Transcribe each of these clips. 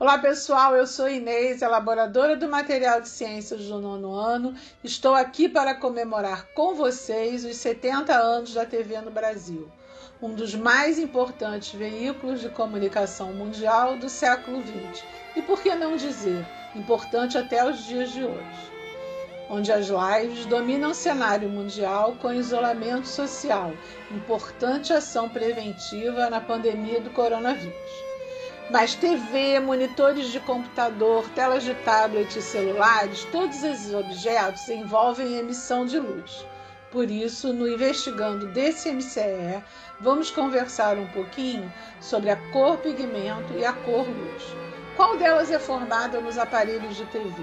Olá pessoal, eu sou Inês, elaboradora do material de ciências do nono ano. Estou aqui para comemorar com vocês os 70 anos da TV no Brasil, um dos mais importantes veículos de comunicação mundial do século XX e, por que não dizer, importante até os dias de hoje. Onde as lives dominam o cenário mundial com isolamento social, importante ação preventiva na pandemia do coronavírus mas TV, monitores de computador, telas de tablet e celulares, todos esses objetos envolvem emissão de luz. Por isso, no Investigando desse MCE, vamos conversar um pouquinho sobre a cor pigmento e a cor luz. Qual delas é formada nos aparelhos de TV?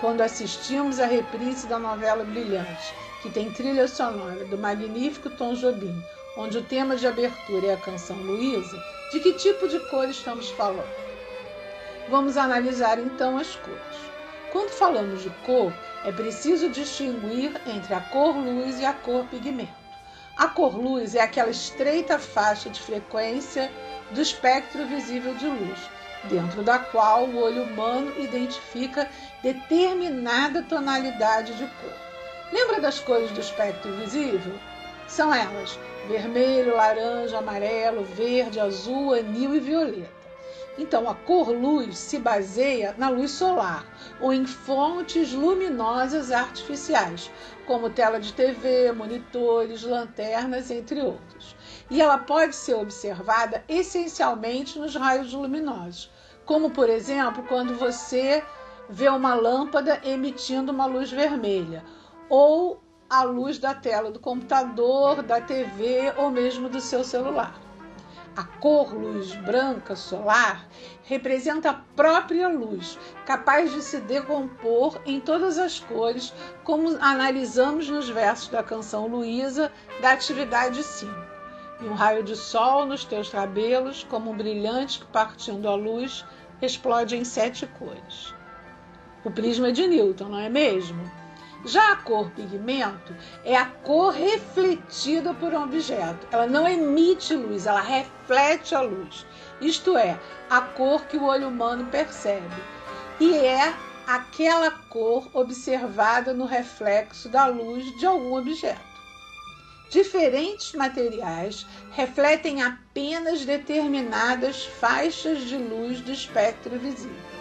Quando assistimos a reprise da novela Brilhante, que tem trilha sonora do magnífico Tom Jobim, onde o tema de abertura é a canção Luísa, de que tipo de cor estamos falando? Vamos analisar então as cores. Quando falamos de cor, é preciso distinguir entre a cor luz e a cor pigmento. A cor luz é aquela estreita faixa de frequência do espectro visível de luz, dentro da qual o olho humano identifica determinada tonalidade de cor. Lembra das cores do espectro visível? São elas vermelho, laranja, amarelo, verde, azul, anil e violeta. Então, a cor luz se baseia na luz solar ou em fontes luminosas artificiais, como tela de TV, monitores, lanternas, entre outros. E ela pode ser observada essencialmente nos raios luminosos, como por exemplo quando você vê uma lâmpada emitindo uma luz vermelha ou a luz da tela do computador, da TV ou mesmo do seu celular. A cor luz branca solar representa a própria luz, capaz de se decompor em todas as cores, como analisamos nos versos da canção Luísa, da atividade 5. E um raio de sol nos teus cabelos, como um brilhante que partindo a luz explode em sete cores. O prisma de Newton, não é mesmo? Já a cor pigmento é a cor refletida por um objeto. Ela não emite luz, ela reflete a luz. Isto é, a cor que o olho humano percebe. E é aquela cor observada no reflexo da luz de algum objeto. Diferentes materiais refletem apenas determinadas faixas de luz do espectro visível.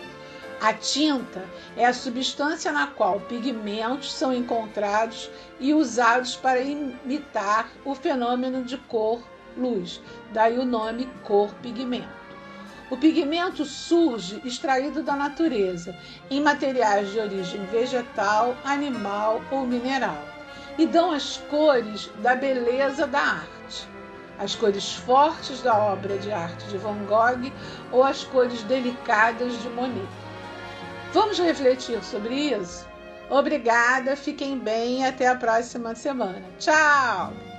A tinta é a substância na qual pigmentos são encontrados e usados para imitar o fenômeno de cor-luz, daí o nome cor-pigmento. O pigmento surge extraído da natureza, em materiais de origem vegetal, animal ou mineral, e dão as cores da beleza da arte. As cores fortes da obra de arte de Van Gogh ou as cores delicadas de Monet. Vamos refletir sobre isso? Obrigada, fiquem bem e até a próxima semana. Tchau!